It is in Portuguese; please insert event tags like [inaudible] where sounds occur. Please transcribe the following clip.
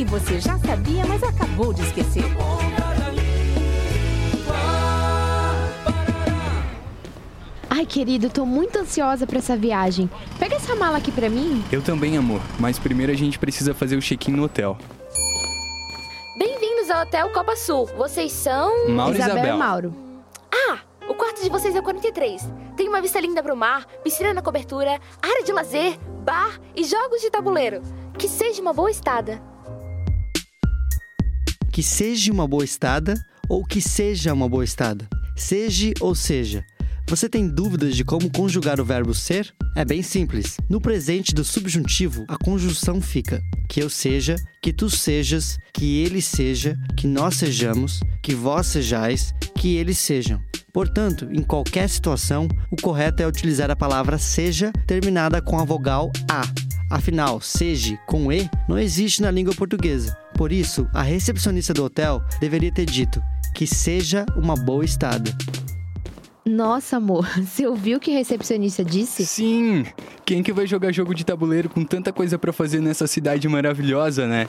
que você já sabia, mas acabou de esquecer. Ai, querido, tô muito ansiosa pra essa viagem. Pega essa mala aqui pra mim. Eu também, amor, mas primeiro a gente precisa fazer o check-in no hotel. Bem-vindos ao Hotel Copa Sul. Vocês são. Mauro e Isabel Isabel. e Mauro. Ah, o quarto de vocês é o 43. Tem uma vista linda pro mar, piscina na cobertura, área de lazer, bar e jogos de tabuleiro. Que seja uma boa estada. Que seja uma boa estada ou que seja uma boa estada. Seja ou seja. Você tem dúvidas de como conjugar o verbo ser? É bem simples. No presente do subjuntivo, a conjunção fica que eu seja, que tu sejas, que ele seja, que nós sejamos, que vós sejais, que eles sejam. Portanto, em qualquer situação, o correto é utilizar a palavra seja terminada com a vogal a. Afinal, seja com e não existe na língua portuguesa. Por isso, a recepcionista do hotel deveria ter dito que seja uma boa estada. Nossa, amor, [laughs] você ouviu o que a recepcionista disse? Sim! Quem que vai jogar jogo de tabuleiro com tanta coisa pra fazer nessa cidade maravilhosa, né?